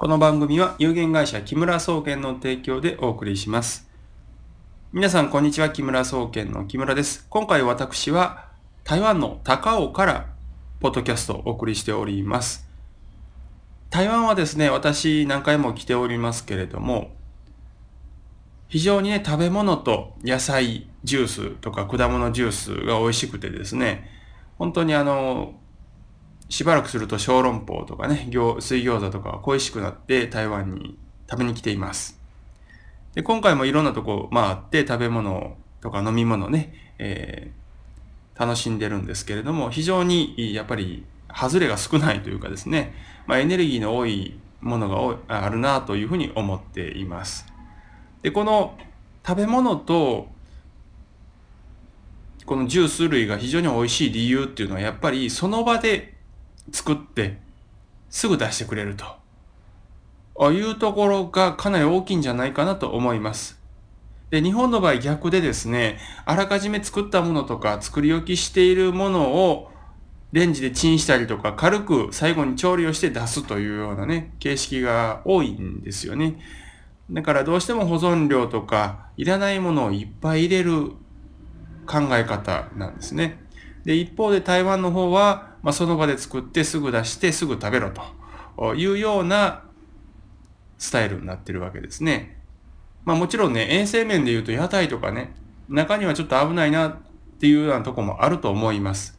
この番組は有限会社木村総研の提供でお送りします。皆さん、こんにちは。木村総研の木村です。今回私は台湾の高尾からポッドキャストをお送りしております。台湾はですね、私何回も来ておりますけれども、非常にね、食べ物と野菜ジュースとか果物ジュースが美味しくてですね、本当にあの、しばらくすると小籠包とかね、餃水餃子とか恋しくなって台湾に食べに来ています。で今回もいろんなとこ回って食べ物とか飲み物ね、えー楽しんでるんですけれども、非常にやっぱり外れが少ないというかですね、まあ、エネルギーの多いものがあるなというふうに思っています。で、この食べ物とこのジュース類が非常に美味しい理由っていうのはやっぱりその場で作ってすぐ出してくれるとあいうところがかなり大きいんじゃないかなと思います。で、日本の場合逆でですね、あらかじめ作ったものとか作り置きしているものをレンジでチンしたりとか軽く最後に調理をして出すというようなね、形式が多いんですよね。だからどうしても保存料とかいらないものをいっぱい入れる考え方なんですね。で、一方で台湾の方は、まあ、その場で作ってすぐ出してすぐ食べろというようなスタイルになってるわけですね。まあもちろんね、衛生面で言うと屋台とかね、中にはちょっと危ないなっていうようなとこもあると思います。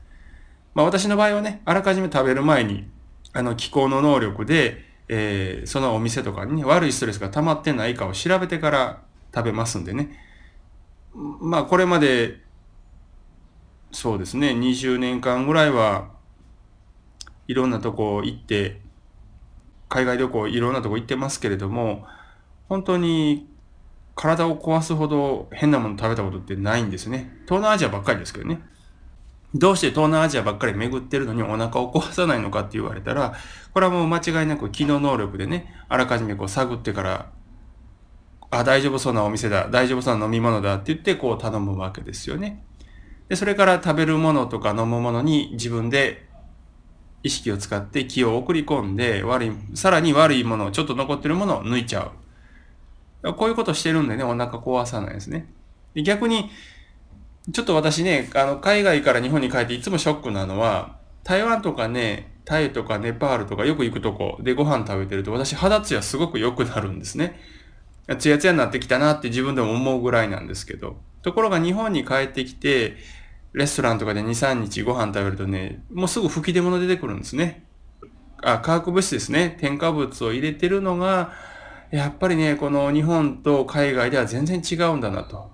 まあ私の場合はね、あらかじめ食べる前に、あの気候の能力で、えーそのお店とかにね、悪いストレスが溜まってないかを調べてから食べますんでね。まあこれまで、そうですね、20年間ぐらいはいろんなとこ行って、海外旅行いろんなとこ行ってますけれども、本当に体を壊すほど変なもの食べたことってないんですね。東南アジアばっかりですけどね。どうして東南アジアばっかり巡ってるのにお腹を壊さないのかって言われたら、これはもう間違いなく機能能力でね、あらかじめこう探ってから、あ、大丈夫そうなお店だ、大丈夫そうな飲み物だって言ってこう頼むわけですよね。で、それから食べるものとか飲むものに自分で意識を使って気を送り込んで、悪い、さらに悪いものを、ちょっと残ってるものを抜いちゃう。こういうことしてるんでね、お腹壊さないですね。で逆に、ちょっと私ね、あの、海外から日本に帰っていつもショックなのは、台湾とかね、タイとかネパールとかよく行くとこでご飯食べてると私肌ツヤすごく良くなるんですね。ツヤツヤになってきたなって自分でも思うぐらいなんですけど。ところが日本に帰ってきて、レストランとかで2、3日ご飯食べるとね、もうすぐ吹き出物出てくるんですね。あ、化学物質ですね。添加物を入れてるのが、やっぱりね、この日本と海外では全然違うんだなと。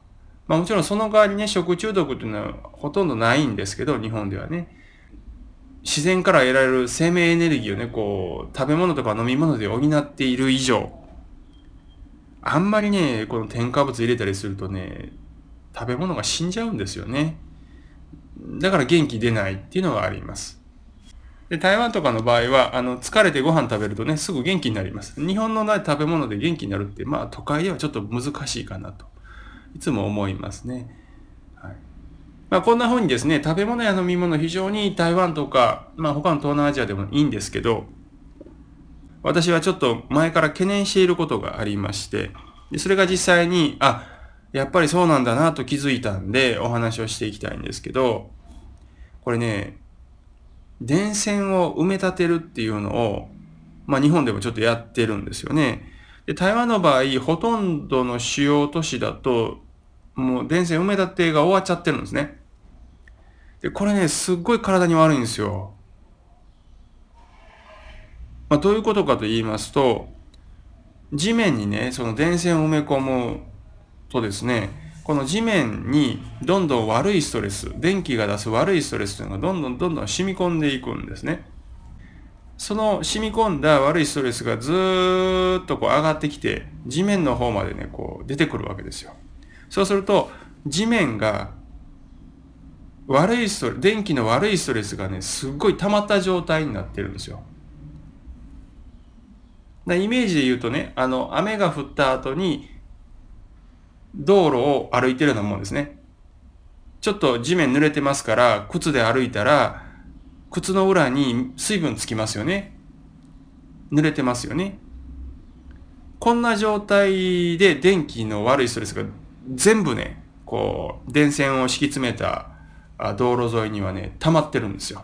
まあもちろんその代わりね、食中毒っていうのはほとんどないんですけど、日本ではね。自然から得られる生命エネルギーをね、こう、食べ物とか飲み物で補っている以上、あんまりね、この添加物入れたりするとね、食べ物が死んじゃうんですよね。だから元気出ないっていうのがあります。で、台湾とかの場合は、あの、疲れてご飯食べるとね、すぐ元気になります。日本のない食べ物で元気になるって、まあ、都会ではちょっと難しいかなと、いつも思いますね。はい。まあ、こんな風にですね、食べ物や飲み物、非常に台湾とか、まあ、他の東南アジアでもいいんですけど、私はちょっと前から懸念していることがありまして、でそれが実際に、あ、やっぱりそうなんだなと気づいたんで、お話をしていきたいんですけど、これね、電線を埋め立てるっていうのを、まあ日本でもちょっとやってるんですよね。で、台湾の場合、ほとんどの主要都市だと、もう電線埋め立てが終わっちゃってるんですね。で、これね、すっごい体に悪いんですよ。まあどういうことかと言いますと、地面にね、その電線を埋め込むとですね、この地面にどんどん悪いストレス、電気が出す悪いストレスというのがどんどんどんどん染み込んでいくんですね。その染み込んだ悪いストレスがずーっとこう上がってきて、地面の方までね、こう出てくるわけですよ。そうすると、地面が悪いストレス、電気の悪いストレスがね、すっごい溜まった状態になってるんですよ。だイメージで言うとね、あの、雨が降った後に、道路を歩いてるようなもんですね。ちょっと地面濡れてますから、靴で歩いたら、靴の裏に水分つきますよね。濡れてますよね。こんな状態で電気の悪いストレスが全部ね、こう、電線を敷き詰めた道路沿いにはね、溜まってるんですよ。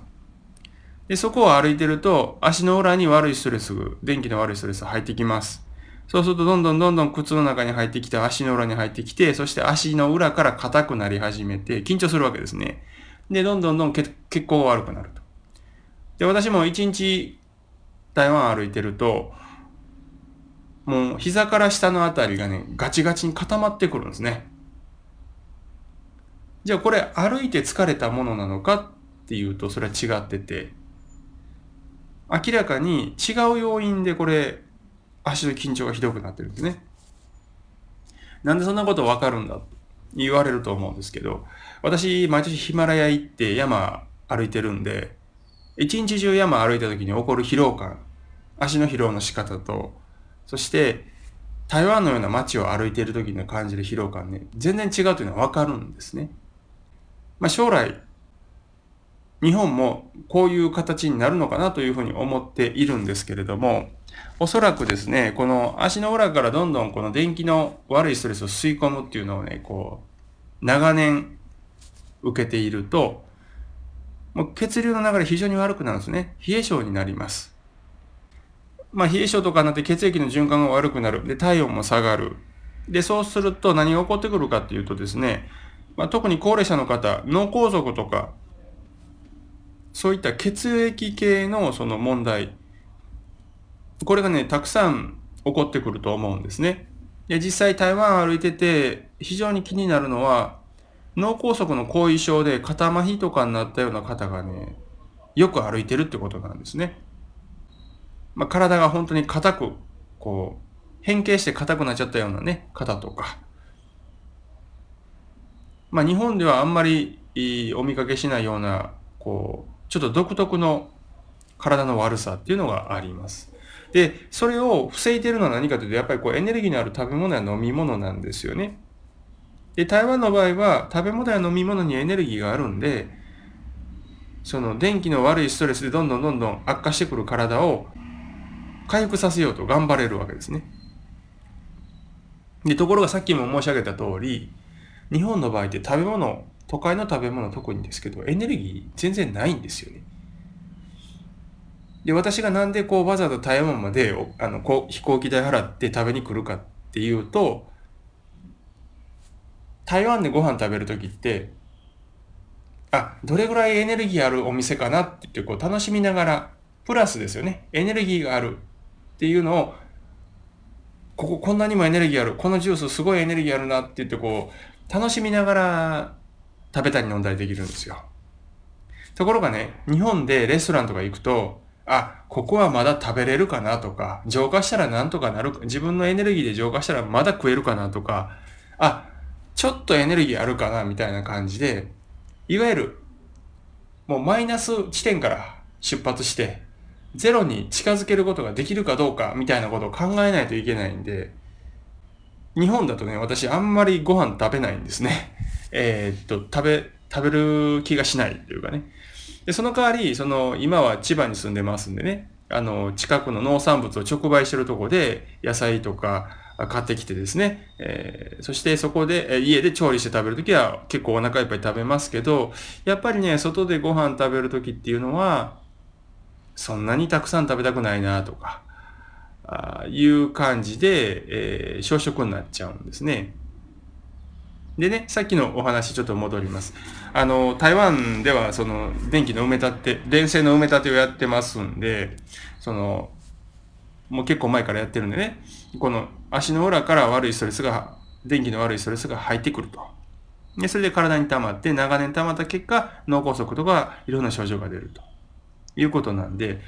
で、そこを歩いてると、足の裏に悪いストレス、電気の悪いストレスが入ってきます。そうすると、どんどんどんどん靴の中に入ってきて、足の裏に入ってきて、そして足の裏から硬くなり始めて、緊張するわけですね。で、どんどんどん血行が悪くなると。で、私も一日台湾歩いてると、もう膝から下のあたりがね、ガチガチに固まってくるんですね。じゃあこれ歩いて疲れたものなのかっていうとそれは違ってて、明らかに違う要因でこれ足の緊張がひどくなってるんですね。なんでそんなことわかるんだ言われると思うんですけど、私毎年ヒマラヤ行って山歩いてるんで、一日中山歩いた時に起こる疲労感、足の疲労の仕方と、そして台湾のような街を歩いている時に感じる疲労感ね、全然違うというのはわかるんですね。まあ、将来、日本もこういう形になるのかなというふうに思っているんですけれども、おそらくですね、この足の裏からどんどんこの電気の悪いストレスを吸い込むっていうのをね、こう、長年受けていると、もう血流の流れ非常に悪くなるんですね。冷え性になります。まあ、冷え性とかになって血液の循環が悪くなる。で、体温も下がる。で、そうすると何が起こってくるかっていうとですね、まあ、特に高齢者の方、脳梗塞とか、そういった血液系のその問題、これがね、たくさん起こってくると思うんですね。で実際台湾歩いてて非常に気になるのは脳梗塞の後遺症で肩麻痺とかになったような方がね、よく歩いてるってことなんですね。まあ、体が本当に硬く、こう、変形して硬くなっちゃったようなね、方とか。まあ、日本ではあんまりお見かけしないような、こう、ちょっと独特の体の悪さっていうのがあります。で、それを防いでるのは何かというと、やっぱりこうエネルギーのある食べ物や飲み物なんですよね。で、台湾の場合は食べ物や飲み物にエネルギーがあるんで、その電気の悪いストレスでどんどんどんどん悪化してくる体を回復させようと頑張れるわけですね。で、ところがさっきも申し上げた通り、日本の場合って食べ物、都会の食べ物特にですけど、エネルギー全然ないんですよね。で、私がなんでこうわざわざ台湾まであのこう飛行機代払って食べに来るかっていうと、台湾でご飯食べるときって、あ、どれぐらいエネルギーあるお店かなってってこう楽しみながら、プラスですよね。エネルギーがあるっていうのを、こここんなにもエネルギーある。このジュースすごいエネルギーあるなって言ってこう、楽しみながら食べたり飲んだりできるんですよ。ところがね、日本でレストランとか行くと、あ、ここはまだ食べれるかなとか、浄化したらなんとかなる、自分のエネルギーで浄化したらまだ食えるかなとか、あ、ちょっとエネルギーあるかなみたいな感じで、いわゆる、もうマイナス地点から出発して、ゼロに近づけることができるかどうかみたいなことを考えないといけないんで、日本だとね、私あんまりご飯食べないんですね。え、っと、食べ、食べる気がしないというかね。で、その代わり、その、今は千葉に住んでますんでね、あの、近くの農産物を直売してるとこで、野菜とか、買ってきてですね、えー、そしてそこで、え家で調理して食べるときは結構お腹いっぱい食べますけど、やっぱりね、外でご飯食べるときっていうのは、そんなにたくさん食べたくないなとか、あいう感じで、えー、小食になっちゃうんですね。でね、さっきのお話ちょっと戻ります。あの、台湾ではその電気の埋め立て、電線の埋め立てをやってますんで、その、もう結構前からやってるんでね、この足の裏から悪いストレスが、電気の悪いストレスが入ってくると。で、それで体に溜まって、長年溜まった結果、脳梗塞とかいろんな症状が出るということなんで、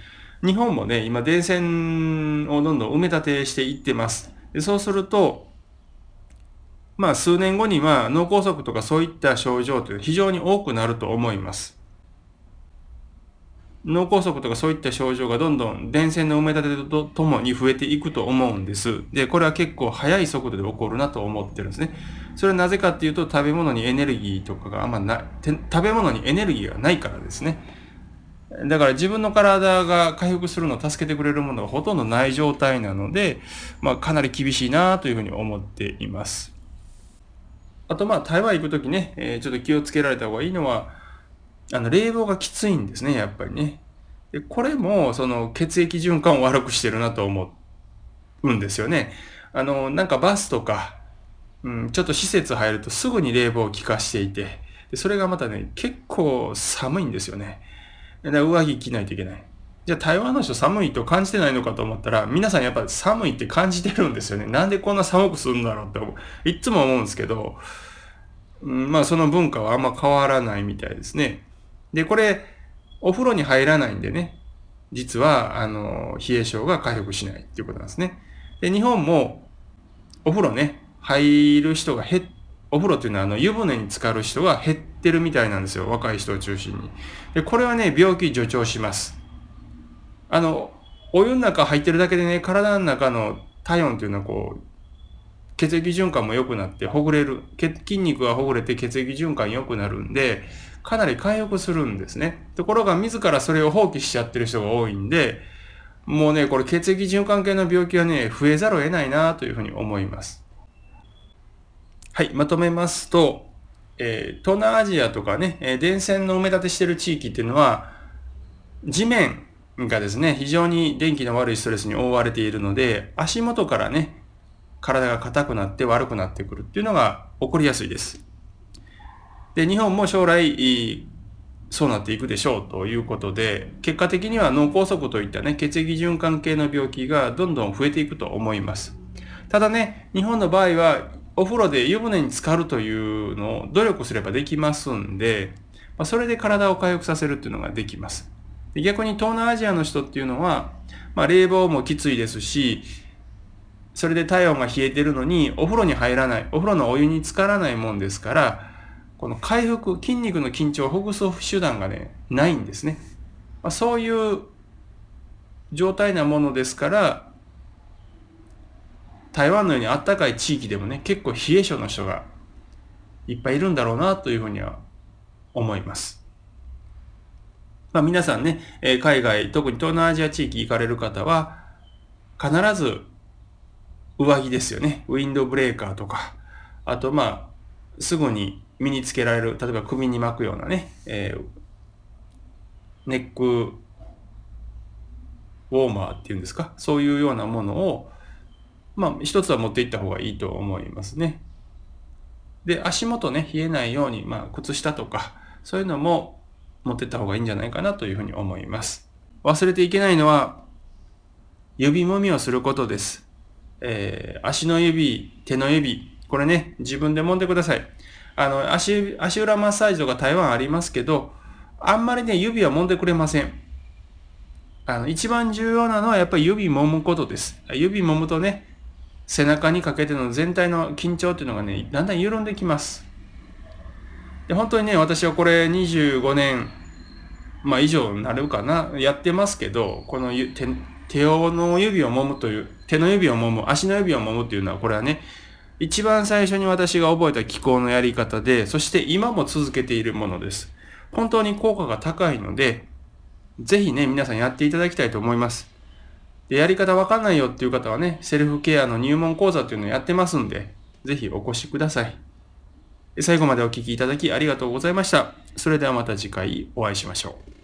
日本もね、今電線をどんどん埋め立てしていってます。でそうすると、まあ数年後には脳梗塞とかそういった症状というのは非常に多くなると思います。脳梗塞とかそういった症状がどんどん電線の埋め立てとともに増えていくと思うんです。で、これは結構速い速度で起こるなと思ってるんですね。それはなぜかっていうと食べ物にエネルギーとかがあんまない、食べ物にエネルギーがないからですね。だから自分の体が回復するのを助けてくれるものがほとんどない状態なので、まあかなり厳しいなというふうに思っています。あとまあ台湾行くときね、えー、ちょっと気をつけられた方がいいのは、あの冷房がきついんですね、やっぱりね。でこれもその血液循環を悪くしてるなと思うんですよね。あの、なんかバスとか、うん、ちょっと施設入るとすぐに冷房を効かしていて、でそれがまたね、結構寒いんですよね。だから上着着ないといけない。じゃあ台湾の人寒いと感じてないのかと思ったら、皆さんやっぱ寒いって感じてるんですよね。なんでこんな寒くするんだろうって思ういつも思うんですけど、うん、まあその文化はあんま変わらないみたいですね。で、これ、お風呂に入らないんでね、実は、あの、冷え性が回復しないっていうことなんですね。で、日本も、お風呂ね、入る人が減っ、お風呂っていうのは、あの、湯船に浸かる人が減ってるみたいなんですよ。若い人を中心に。で、これはね、病気助長します。あの、お湯の中入ってるだけでね、体の中の体温っていうのはこう、血液循環も良くなってほぐれる。筋肉がほぐれて血液循環良くなるんで、かなり回復するんですね。ところが自らそれを放棄しちゃってる人が多いんで、もうね、これ血液循環系の病気はね、増えざるを得ないなというふうに思います。はい、まとめますと、えー、東南アジアとかね、えー、電線の埋め立てしてる地域っていうのは、地面がですね、非常に電気の悪いストレスに覆われているので、足元からね、体が硬くなって悪くなってくるっていうのが起こりやすいです。で、日本も将来、そうなっていくでしょうということで、結果的には脳梗塞といったね、血液循環系の病気がどんどん増えていくと思います。ただね、日本の場合は、お風呂で湯船に浸かるというのを努力すればできますんで、ま、それで体を回復させるっていうのができます。で逆に東南アジアの人っていうのは、まあ、冷房もきついですし、それで体温が冷えてるのに、お風呂に入らない、お風呂のお湯に浸からないもんですから、この回復、筋肉の緊張をほぐす手段がね、ないんですね。まあ、そういう状態なものですから、台湾のようにあったかい地域でもね、結構冷え性の人がいっぱいいるんだろうなというふうには思います。まあ皆さんね、え海外、特に東南アジア地域行かれる方は、必ず上着ですよね。ウィンドブレーカーとか、あとまあ、すぐに身につけられる、例えば首に巻くようなね、えー、ネックウォーマーっていうんですか、そういうようなものを、まあ、一つは持っていった方がいいと思いますね。で、足元ね、冷えないように、まあ、靴下とか、そういうのも持ってった方がいいんじゃないかなというふうに思います。忘れていけないのは、指もみをすることです。えー、足の指、手の指、これね、自分で揉んでください。あの、足、足裏マッサージとか台湾ありますけど、あんまりね、指は揉んでくれません。あの、一番重要なのはやっぱり指揉むことです。指揉むとね、背中にかけての全体の緊張っていうのがね、だんだん緩んできます。で、本当にね、私はこれ25年、まあ以上になるかな、やってますけど、この手、手の指を揉むという、手の指を揉む、足の指を揉むっていうのは、これはね、一番最初に私が覚えた気候のやり方で、そして今も続けているものです。本当に効果が高いので、ぜひね、皆さんやっていただきたいと思います。で、やり方わかんないよっていう方はね、セルフケアの入門講座っていうのをやってますんで、ぜひお越しください。最後までお聴きいただきありがとうございました。それではまた次回お会いしましょう。